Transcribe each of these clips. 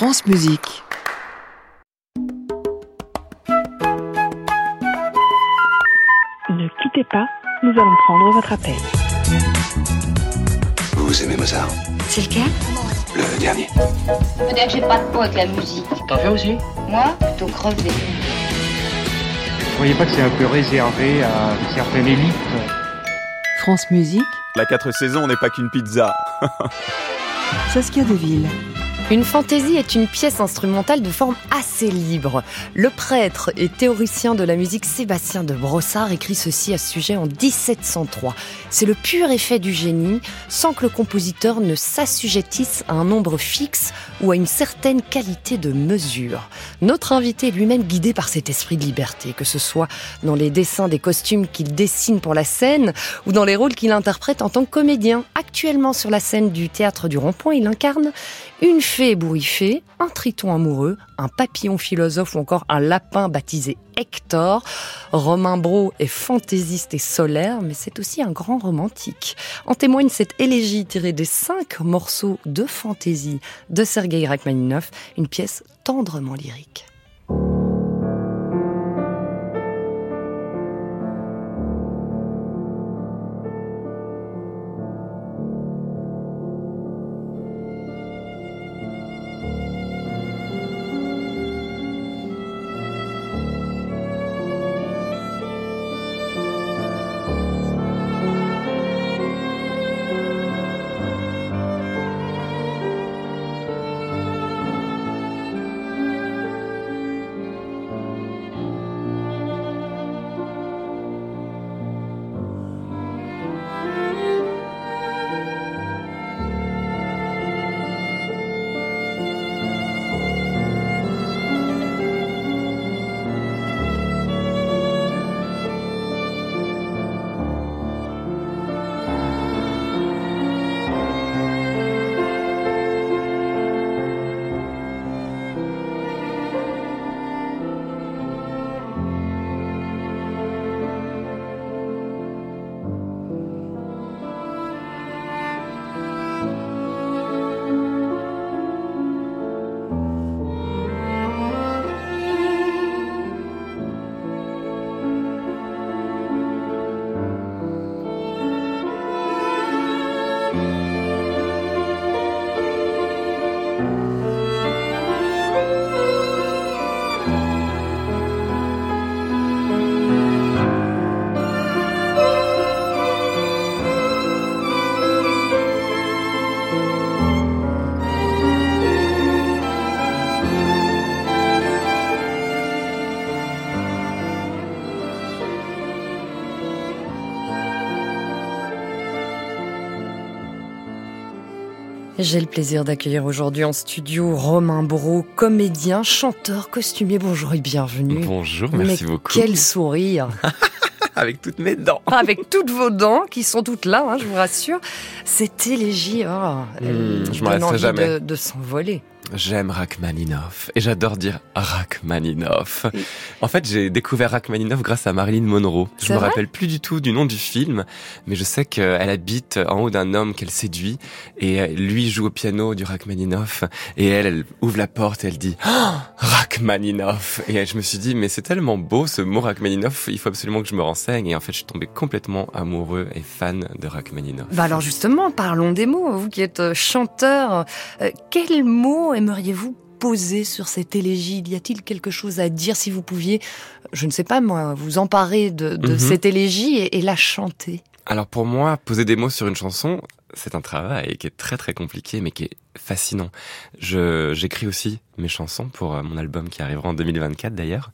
France Musique. Ne quittez pas, nous allons prendre votre appel. Vous aimez Mozart C'est lequel? Le dernier. Faut dire que j'ai pas de peau avec la musique. T'en fais aussi? Moi, plutôt crevé. Vous croyez pas que c'est un peu réservé à une certaine élite? France Musique, La 4 saisons n'est pas qu'une pizza. Saskia Deville. Une fantaisie est une pièce instrumentale de forme assez libre. Le prêtre et théoricien de la musique Sébastien de Brossard écrit ceci à ce sujet en 1703. C'est le pur effet du génie, sans que le compositeur ne s'assujettisse à un nombre fixe ou à une certaine qualité de mesure. Notre invité est lui-même guidé par cet esprit de liberté, que ce soit dans les dessins des costumes qu'il dessine pour la scène ou dans les rôles qu'il interprète en tant que comédien. Actuellement sur la scène du théâtre du Rond-Point, il incarne une fée ébouriffée, un triton amoureux, un papillon philosophe ou encore un lapin baptisé Hector. Romain Bro est fantaisiste et solaire, mais c'est aussi un grand romantique. En témoigne cette élégie tirée des cinq morceaux de fantaisie de Sergei Rachmaninov, une pièce tendrement lyrique. J'ai le plaisir d'accueillir aujourd'hui en studio Romain Bro, comédien, chanteur, costumier. Bonjour et bienvenue. Bonjour, merci Mais beaucoup. Quel sourire Avec toutes mes dents. Avec toutes vos dents qui sont toutes là, hein, je vous rassure. Cette élégie, oh, elle Hmm, je m'en envie jamais. de, de s'envoler. J'aime Rachmaninoff et j'adore dire Rachmaninoff. En fait, j'ai découvert Rachmaninoff grâce à Marilyn Monroe. Je me rappelle plus du tout du nom du film, mais je sais qu'elle habite en haut d'un homme qu'elle séduit et euh, lui joue au piano du Rachmaninoff et elle, elle ouvre la porte et elle dit oh, Rachmaninoff et je me suis dit mais c'est tellement beau ce mot Rachmaninoff, il faut absolument que je me renseigne et en fait je suis tombé complètement amoureux et fan de Rachmaninoff. Bah alors justement, parlons des mots. Vous qui êtes euh, chanteur, euh, quels mots aimeriez-vous poser sur cette élégie? Y a-t-il quelque chose à dire si vous pouviez, je ne sais pas moi, vous emparer de, de Mhm. cette élégie et, et la chanter? Alors pour moi, poser des mots sur une chanson, c'est un travail qui est très très compliqué mais qui est fascinant. J'écris aussi mes chansons pour euh, mon album qui arrivera en 2024 d'ailleurs.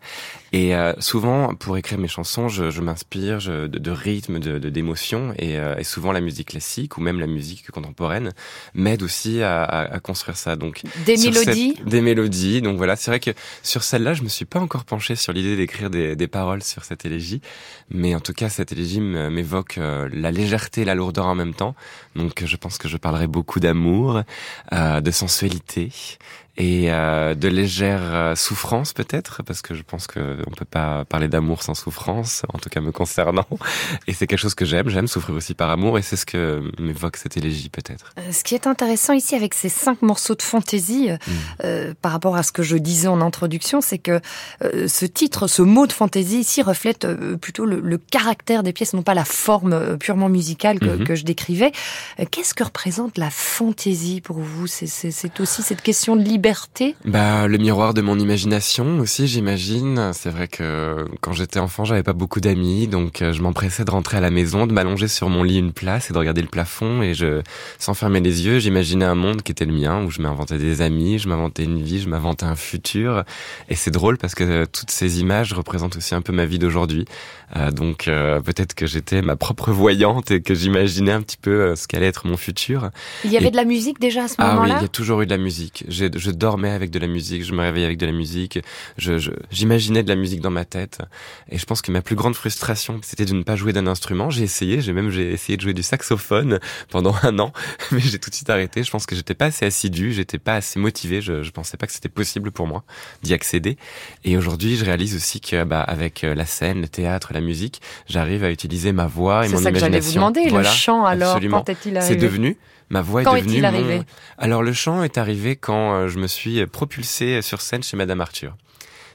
Et euh, souvent, pour écrire mes chansons, je, je m'inspire de, de rythme, de et, euh, et souvent la musique classique ou même la musique contemporaine m'aide aussi à, à- à construire ça. Donc Des mélodies cette- des mélodies. Donc voilà, c'est vrai que sur celle-là, je me suis pas encore penché sur l'idée d'écrire des, des paroles sur cette élégie, mais en tout cas, cette élégie m'évoque la légèreté et la lourdeur en même temps. Donc je pense que je parlerai beaucoup d'amour, de sensualité et euh, de légère euh, souffrance peut-être, parce que je pense que on peut pas parler d'amour sans souffrance, en tout cas me concernant. Et c'est quelque chose que j'aime, j'aime souffrir aussi par amour, et c'est ce que m'évoque cette élégie peut-être. Euh, Ce qui est intéressant ici avec ces cinq morceaux de fantaisie, Mm. euh, par rapport à ce que je disais en introduction, c'est que euh, ce titre, ce mot de fantaisie ici reflète euh, plutôt le, le caractère des pièces, non pas la forme euh, purement musicale que, Mhm. que je décrivais. Euh, Qu'est-ce que représente la fantaisie pour vous? C'est aussi cette question de liberté Bah, le miroir de mon imagination aussi, j'imagine. C'est vrai que quand j'étais enfant, j'avais pas beaucoup d'amis, donc euh, je m'empressais de rentrer à la maison, de m'allonger sur mon lit une place et de regarder le plafond, et je, sans fermer les yeux, j'imaginais un monde qui était le mien, où je m'inventais des amis, je m'inventais une vie, je m'inventais un futur. Et c'est drôle parce que euh, toutes ces images représentent aussi un peu ma vie d'aujourd'hui. Euh, donc euh, peut-être que j'étais ma propre voyante et que j'imaginais un petit peu ce qu'allait être mon futur. Il y avait Et- de la musique déjà à ce Ah oui, moment-là? il y a toujours eu de la musique. Je dormais avec de la musique, je me réveillais avec de la musique, je, je- j'imaginais de la musique dans ma tête. Et je pense que ma plus grande frustration, c'était de ne pas jouer d'un instrument. J'ai essayé, j'ai même j'ai essayé de jouer du saxophone pendant un an, mais j'ai tout de suite arrêté. Je pense que j'étais pas assez assidu, j'étais pas assez motivé. Je, je pensais pas que c'était possible pour moi d'y accéder. Et aujourd'hui, je réalise aussi que bah, avec euh, la scène, le théâtre, la musique, j'arrive à utiliser ma voix et C'est mon ça que j'allais vous imagination. demander, Voilà, le chant alors, quand est-il C'est arrivé? devenu ma voix Quand est devenue est-il mon- arrivé? Alors le chant est arrivé quand euh, je me suis propulsé sur scène chez Madame Arthur.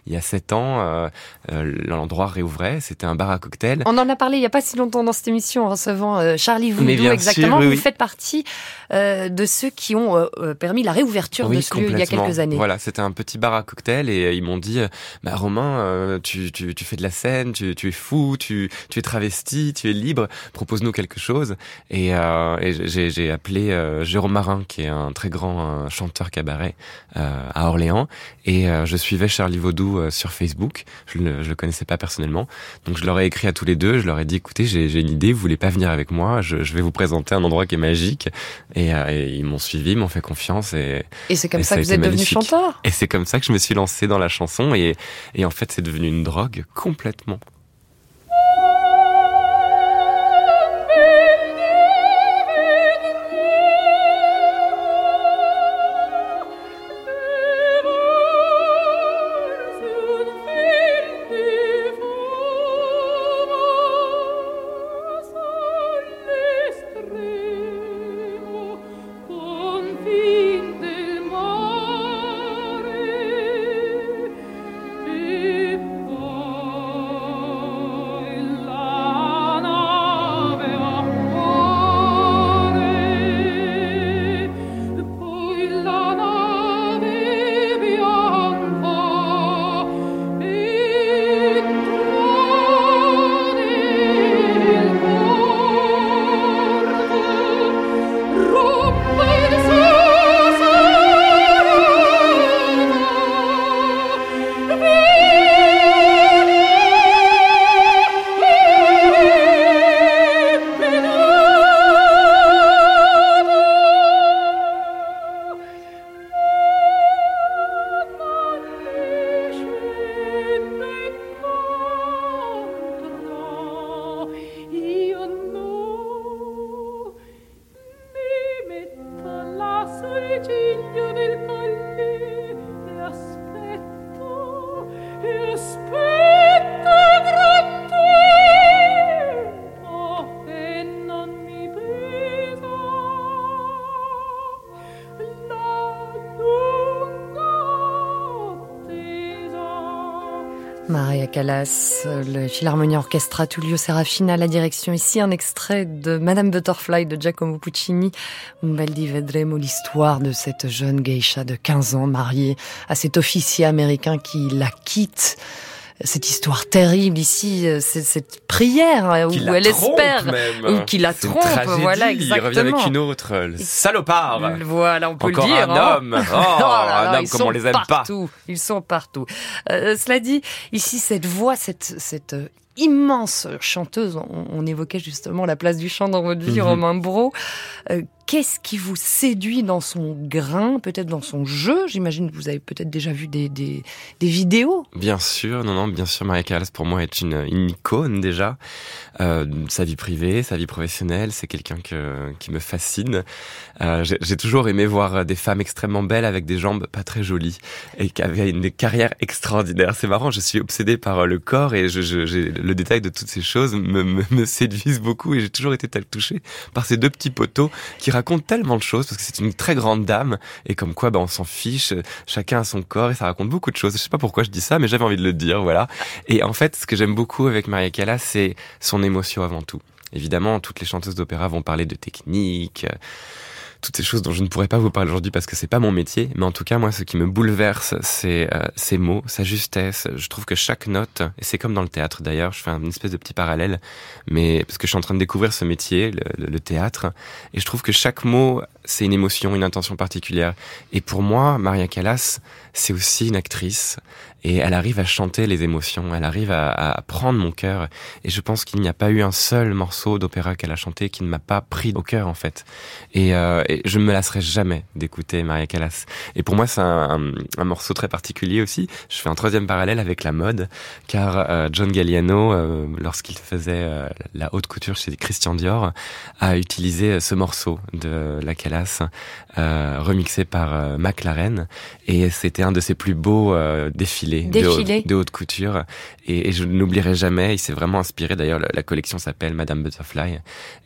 Il y a sept ans, euh, euh, l'endroit réouvrait, c'était un bar à cocktail. On en a parlé il n'y a pas si longtemps dans cette émission en recevant euh, Charlie Voudou exactement. sûr, oui, Vous oui. faites partie de ceux qui ont permis la réouverture de ce lieu il y a quelques années. Voilà, c'était un petit bar à cocktail et ils m'ont dit, bah Romain, tu, tu, tu fais de la scène, tu, tu es fou, tu, tu es travesti, tu es libre, propose-nous quelque chose. Et, euh, et j'ai, appelé euh, Jérôme Marin, qui est un très grand euh, chanteur cabaret à Orléans, et je suivais Charlie Vaudou euh, sur Facebook. Je ne le connaissais pas personnellement, donc je leur ai écrit à tous les deux. Je leur ai dit, écoutez, j'ai, une idée, vous voulez pas venir avec moi? Je, je vais vous présenter un endroit qui est magique. Et, euh, et ils m'ont suivi, m'ont fait confiance et Et c'est comme Et ça ça que vous êtes devenu chanteur. et c'est comme ça que je me suis lancé dans la chanson et, et en fait c'est devenu une drogue complètement. His Callas, le Philharmonie Orchestra Tullio Serafina à la direction. Ici un extrait de Madame Butterfly de Giacomo Puccini. Un bel vedremo l'histoire de cette jeune geisha de 15 ans mariée à cet officier américain qui la quitte. Cette histoire terrible ici, euh, cette prière euh, où elle espère, ou qui la trompe, tragédie. voilà Il revient avec exactement. une autre, le salopard. Voilà, on peut Encore le dire. un hein. homme. Oh, là un homme comme on les aime pas. partout. Ils sont partout. Euh, cela dit, ici, cette voix, cette, cette euh, immense chanteuse, on, on évoquait justement la place du chant dans votre vie, Mhm. Romain Bro. Euh, Qu'est-ce qui vous séduit dans son grain, peut-être dans son jeu? J'imagine que vous avez peut-être déjà vu des, des, vidéos. Bien sûr, non, non, bien sûr, Maria Callas pour moi est une, une icône déjà. Euh, sa vie privée, sa vie professionnelle, c'est quelqu'un que, qui me fascine. Euh, J'ai toujours aimé voir des femmes extrêmement belles avec des jambes pas très jolies et qui avaient une carrière extraordinaire. C'est marrant, je suis obsédé par le corps et je, le détail de toutes ces choses me, séduisent beaucoup et j'ai toujours été touché par ces deux petits poteaux qui racontent tellement de choses parce que c'est une très grande dame et comme quoi bah, on s'en fiche, chacun a son corps et ça raconte beaucoup de choses. Je sais pas pourquoi je dis ça, mais j'avais envie de le dire, voilà. Et en fait, ce que j'aime beaucoup avec Maria Callas, c'est son émotion avant tout. Évidemment, toutes les chanteuses d'opéra vont parler de technique, toutes ces choses dont je ne pourrais pas vous parler aujourd'hui parce que c'est pas mon métier, mais en tout cas moi ce qui me bouleverse c'est euh, ces mots, sa justesse. Je trouve que chaque note, et c'est comme dans le théâtre d'ailleurs, je fais une espèce de petit parallèle, mais parce que je suis en train de découvrir ce métier, le, le théâtre, et je trouve que chaque mot c'est une émotion, une intention particulière. Et pour moi, Maria Callas, c'est aussi une actrice. Et elle arrive à chanter les émotions, elle arrive à, prendre mon cœur. Et je pense qu'il n'y a pas eu un seul morceau d'opéra qu'elle a chanté qui ne m'a pas pris au cœur, en fait. Et, euh, je ne me lasserai jamais d'écouter Maria Callas. Et pour moi, c'est un, morceau très particulier aussi. Je fais un troisième parallèle avec la mode, car euh, John Galliano, euh, lorsqu'il faisait la haute couture chez Christian Dior, a utilisé ce morceau de la Callas, remixé par McLaren. Et c'était un de ses plus beaux défilés Défilé. de, de, haute couture. Et, et je n'oublierai jamais, il s'est vraiment inspiré, d'ailleurs la, la, collection s'appelle Madame Butterfly,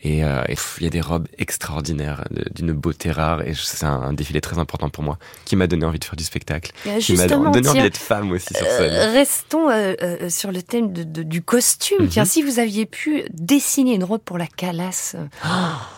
et euh, il y a des robes extraordinaires, d'une beauté rare, et c'est un, un, défilé très important pour moi, qui m'a donné envie de faire du spectacle, euh, qui m'a donné envie d'être femme aussi sur scène. Euh, restons euh, sur le thème de, de, du costume. Mm -hmm. Tiens, si vous aviez pu dessiner une robe pour la Calas, oh.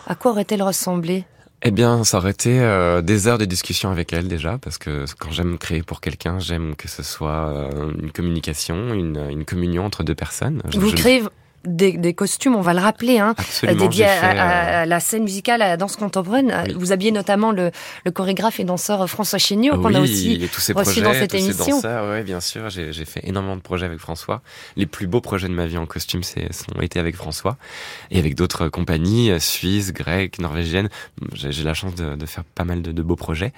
à quoi aurait-elle ressemblé? Eh bien, ça aurait été euh, des heures de discussion avec elle déjà, parce que quand j'aime créer pour quelqu'un, j'aime que ce soit euh, une communication, une, une, communion entre deux personnes. Vous je, créez des, des, costumes, on va le rappeler, hein, dédiés à, fait, à, à, la scène musicale, à la danse contemporaine. Oui. Vous habillez notamment le, le, chorégraphe et danseur François Chéniaud, oui, qu'on a aussi tous ces reçu projets, dans cette tous émission. Ouais, bien sûr, j'ai fait énormément de projets avec François. Les plus beaux projets de ma vie en costume ont été avec François et avec d'autres compagnies suisses, grecques, norvégiennes. J'ai la chance de, de, faire pas mal de, de beaux projets,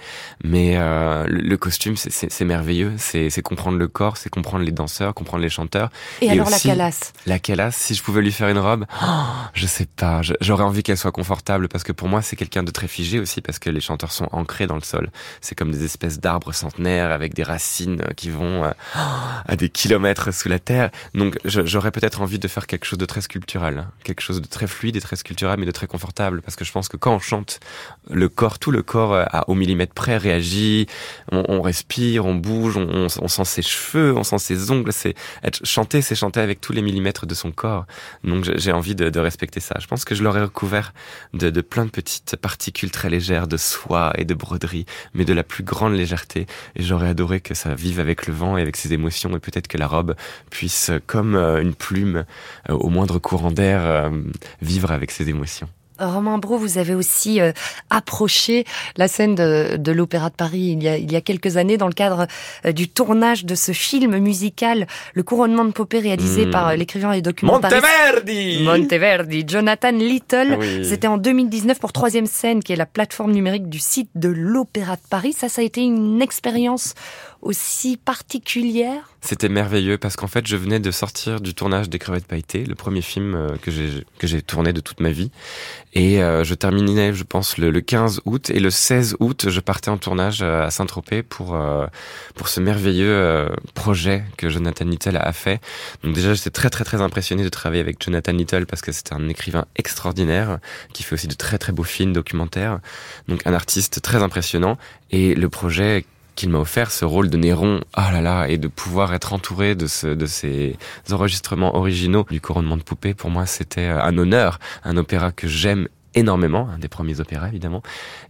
mais euh, le, le, costume, c'est merveilleux. C'est comprendre le corps, c'est comprendre les danseurs, comprendre les chanteurs. Et, et alors aussi, la calasse La calasse, si je pouvais lui faire une robe oh, Je sais pas. J'aurais envie qu'elle soit confortable parce que pour moi, c'est quelqu'un de très figé aussi parce que les chanteurs sont ancrés dans le sol. C'est comme des espèces d'arbres centenaires avec des racines qui vont euh, à des kilomètres sous la terre. Donc, j'aurais peut-être envie de faire quelque chose de très sculptural, hein. quelque chose de très fluide et très sculptural, mais de très confortable parce que je pense que quand on chante, le corps, tout le corps à, euh, au millimètre près réagit. On, respire, on bouge, on, on, on, sent ses cheveux, on sent ses ongles. C'est chanter, c'est chanter avec tous les millimètres de son corps. Donc, j'ai envie de, respecter ça. Je pense que je l'aurais recouvert de, de, plein de petites particules très légères de soie et de broderie, mais de la plus grande légèreté. Et j'aurais adoré que ça vive avec le vent et avec ses émotions, et peut-être que la robe puisse, comme euh, une plume, euh, au moindre courant d'air, euh, vivre avec ses émotions. Romain Bro, vous avez aussi euh, approché la scène de, de l'Opéra de Paris il y, a, il y, a, quelques années dans le cadre euh, du tournage de ce film musical, Le couronnement de Popée, réalisé mmh. par euh, l'écrivain et documentariste Monteverdi Monteverdi, Jonathan Little. Oui. C'était en 2019 pour Troisième Scène, qui est la plateforme numérique du site de l'Opéra de Paris. Ça, ça a été une expérience aussi particulière? C'était merveilleux parce qu'en fait, je venais de sortir du tournage des Crevettes Pailletées, le premier film que j'ai que j'ai tourné de toute ma vie. Et euh, je terminais, je pense, le, le, 15 août. Et le 16 août, je partais en tournage à Saint-Tropez pour, euh, pour ce merveilleux euh, projet que Jonathan Little a fait. Donc déjà, j'étais très, très, très impressionné de travailler avec Jonathan Little parce que c'est un écrivain extraordinaire qui fait aussi de très, très beaux films documentaires. Donc un artiste très impressionnant. Et le projet qu'il m'a offert ce rôle de Néron, ah là là, et de pouvoir être entouré de, ce, de ces enregistrements originaux du couronnement de poupée, pour moi c'était un honneur, un opéra que j'aime énormément, un des premiers opéras évidemment,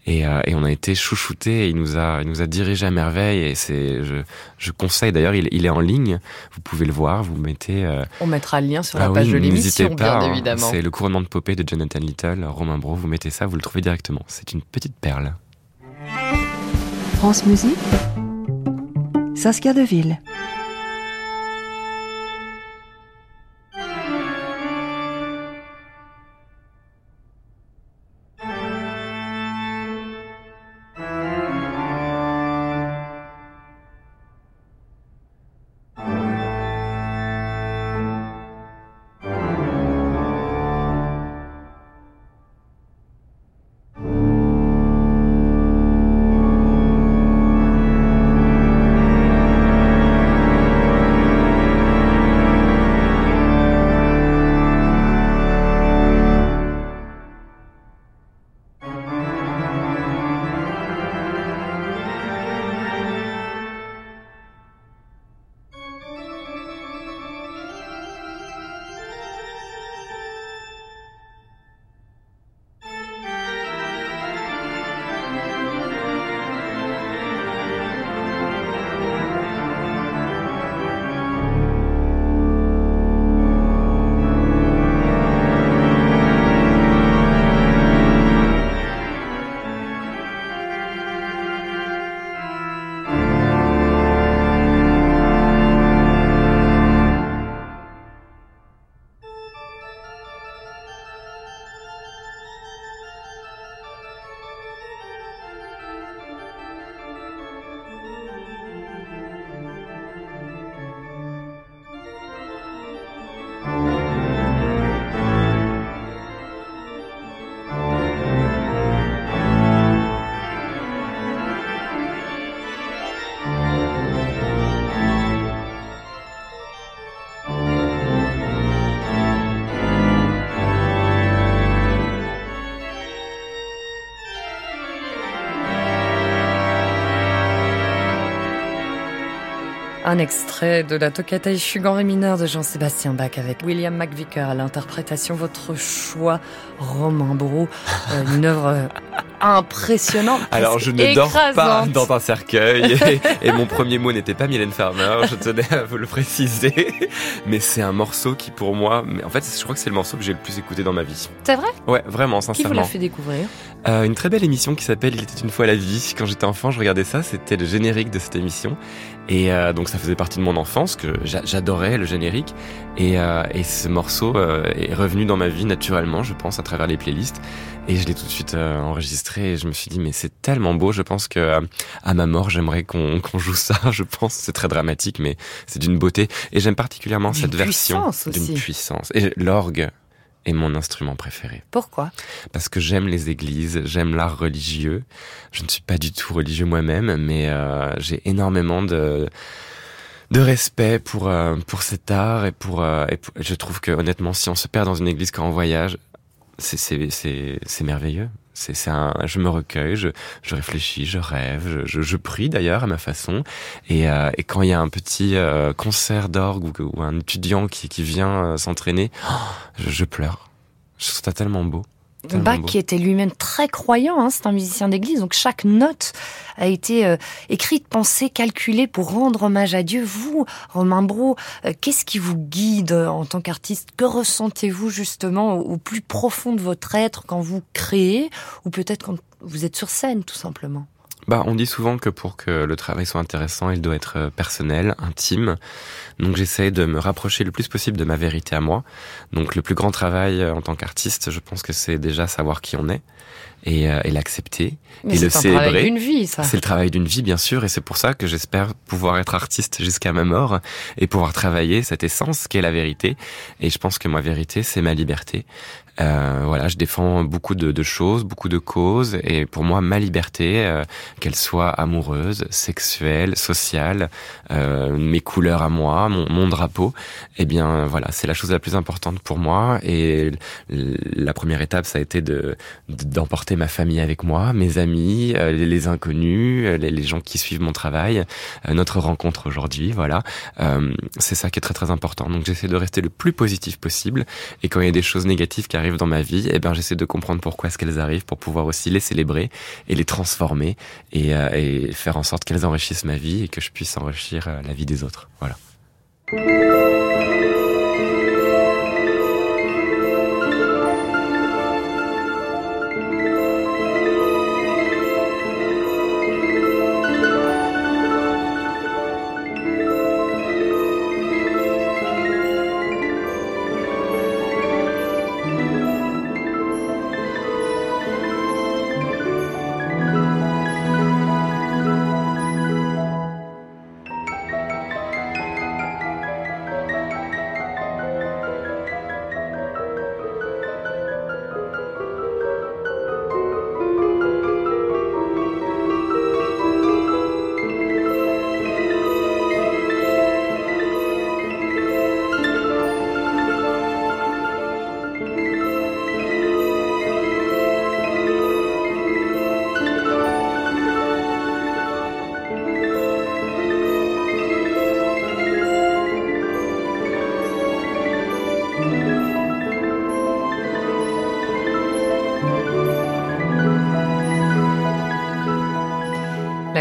et, euh, et on a été chouchouté, il nous a, il nous a dirigé à merveille, et c'est, je, je conseille d'ailleurs, il, il, est en ligne, vous pouvez le voir, vous mettez. Euh... On mettra le lien sur la ah page oui, de l'émission, pas, bien évidemment. C'est le couronnement de Popée de Jonathan Little, Romain Bro, vous mettez ça, vous le trouvez directement. C'est une petite perle. France Musique, Saskia Deville. Un extrait de la toccata Fugan Ré mineur de Jean-Sébastien Bach avec William McVicker à l'interprétation. Votre choix, Romain Brou, euh, une œuvre impressionnante. Alors je ne dors pas dans un cercueil et, et mon premier mot n'était pas Mylène Farmer, je tenais à vous le préciser. Mais c'est un morceau qui pour moi, mais en fait je crois que c'est le morceau que j'ai le plus écouté dans ma vie. C'est vrai? Ouais, vraiment, Qui sincèrement. vous l'a fait découvrir? Euh, une très belle émission qui s'appelle Il était une fois la vie. Quand j'étais enfant, je regardais ça. C'était le générique de cette émission. Et euh, donc ça faisait partie de mon enfance, que j'a- j'adorais le générique. Et, euh, et ce morceau euh, est revenu dans ma vie naturellement, je pense, à travers les playlists. Et je l'ai tout de suite euh, enregistré. Et je me suis dit, mais c'est tellement beau. Je pense que euh, à ma mort, j'aimerais qu'on joue ça. Je pense c'est très dramatique, mais c'est d'une beauté. Et j'aime particulièrement cette version puissance aussi. d'une puissance. Et l'orgue est mon instrument préféré Pourquoi? Parce que j'aime les églises, j'aime l'art religieux. Je ne suis pas du tout religieux moi-même, mais euh, j'ai énormément de de respect pour euh, pour cet art et pour, euh, et pour- je trouve que honnêtement, si on se perd dans une église quand on voyage, c'est c'est c'est c'est merveilleux. C'est un, je me recueille, je je réfléchis, je rêve, je je, je prie d'ailleurs à ma façon. Et euh, et quand il y a un petit euh, concert d'orgue ou, ou un étudiant qui qui vient euh, s'entraîner, oh, je, je pleure. Je trouve ça tellement beau. Bach beau. qui était lui-même très croyant, hein, c'est un musicien d'église, donc chaque note a été euh, écrite, pensée, calculée pour rendre hommage à Dieu. Vous, Romain Bro, euh, qu'est-ce qui vous guide euh, en tant qu'artiste? Que ressentez-vous justement au, au plus profond de votre être quand vous créez, ou peut-être quand vous êtes sur scène, tout simplement? Bah, on dit souvent que pour que le travail soit intéressant, il doit être euh, personnel, intime. Donc j'essaie de me rapprocher le plus possible de ma vérité à moi. Donc le plus grand travail euh, en tant qu'artiste, je pense que c'est déjà savoir qui on est et, euh, et l'accepter et le c'est un travail célébrer. d'une vie, ça. C'est le travail d'une vie, bien sûr, et c'est pour ça que j'espère pouvoir être artiste jusqu'à ma mort et pouvoir travailler cette essence qu'est la vérité. Et je pense que ma vérité, c'est ma liberté. Euh, voilà, je défends beaucoup de, de choses, beaucoup de causes, et pour moi, ma liberté, euh, qu'elle soit amoureuse, sexuelle, sociale, euh, mes couleurs à moi, mon, mon drapeau, eh bien, voilà, c'est la chose la plus importante pour moi. Et la première étape, ça a été de d'emporter ma famille avec moi, mes amis, euh, les, les inconnus, euh, les, les gens qui suivent mon travail, euh, notre rencontre aujourd'hui, voilà. C'est ça qui est très très important. Donc j'essaie de rester le plus positif possible. Et quand il y a des choses négatives qui arrivent dans ma vie, eh ben j'essaie de comprendre pourquoi est-ce qu'elles arrivent pour pouvoir aussi les célébrer et les transformer et, euh, et faire en sorte qu'elles enrichissent ma vie et que je puisse enrichir euh, la vie des autres. Voilà.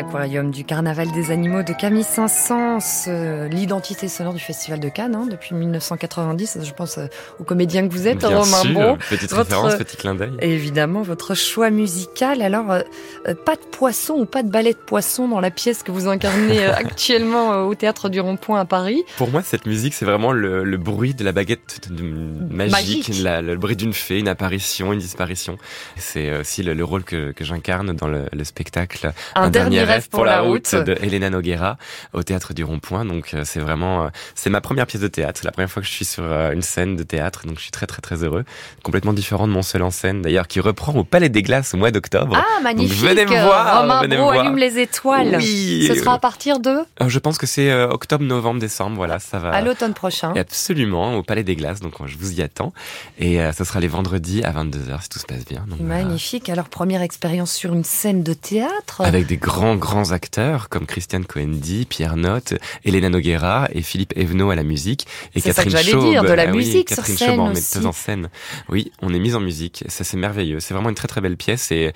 L'aquarium du Carnaval des animaux de Camille Saint-Saëns, euh, l'identité sonore du Festival de Cannes hein, depuis 1990. Je pense euh, aux comédiens que vous êtes, Bien Romain sûr, Bro. petite Votre- référence, petit clin d'œil. Évidemment, votre choix musical. Alors, euh, euh, pas de poisson ou pas de ballet de poisson dans la pièce que vous incarnez euh, actuellement au Théâtre du Rond-Point à Paris. Pour moi, cette musique, c'est vraiment le, le bruit de la baguette magique, Magique. la- le bruit d'une fée, une apparition, une disparition. C'est aussi le, le rôle que, que j'incarne dans le, le spectacle Un, dernier, rêve pour la route. de Elena Noguera au théâtre du Rond-Point. Donc euh, c'est vraiment, euh, c'est ma première pièce de théâtre. C'est la première fois que je suis sur euh, une scène de théâtre, donc je suis très très très heureux. Complètement différent de mon seul en scène, d'ailleurs, qui reprend au Palais des Glaces au mois d'octobre. Ah, magnifique. venez me voir, Romain venez me Bro voir. allume les étoiles. Oui. Ce sera à partir de je pense que c'est octobre, novembre, décembre. Voilà, ça va. à l'automne prochain. Et Absolument, au Palais des Glaces, donc je vous y attends. Et euh, ça sera les vendredis à 22h si tout se passe bien. Donc, voilà. Magnifique. Alors, première expérience sur une scène de théâtre. Avec des grands, grands acteurs comme Christiane Coendi, Pierre Notte, Elena Noguera et Philippe Evenot à la musique et C'est ça que Catherine j'allais Chaube. dire, de la Ah oui, musique sur Catherine scène Chaube en aussi. metteuse en scène. Oui, on est mis en musique. Ça c'est merveilleux. C'est vraiment une très très belle pièce et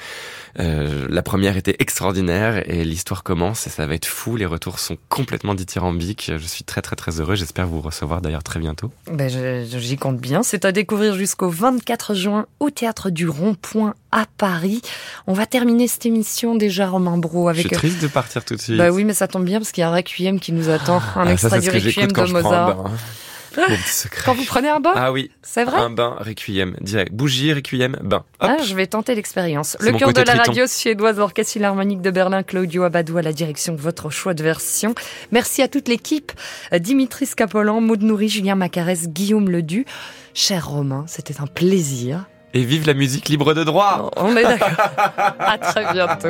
euh, la première était extraordinaire et l'histoire commence et ça va être fou. Les retours sont complètement dithyrambiques. Je suis très très très heureux. J'espère vous recevoir d'ailleurs très bientôt. Ben, J'y compte bien. C'est à découvrir jusqu'au 24 juin au Théâtre du Rond-Point à Paris. On va terminer cette émission déjà, Romain Bro, Je suis avec... triste de partir tout de suite. Bah oui, mais ça tombe bien parce qu'il y a un requiem qui nous attend, un Ah, extrait du requiem de Mozart. secret. Quand vous prenez un bain, Ah oui, c'est vrai un bain, requiem, direct. Bougie, requiem, bain. Hop. Ah, je vais tenter l'expérience. Le cœur de la triton. radio suédoise, l'Orchestre Philharmonique de Berlin, Claudio Abadou à la direction de votre choix de version. Merci à toute l'équipe, euh, Dimitri Scapolan, Maud Nourri, Julien Macarès, Guillaume Ledu. Cher Romain, c'était un plaisir. Et vive la musique libre de droit On est d'accord. à très bientôt.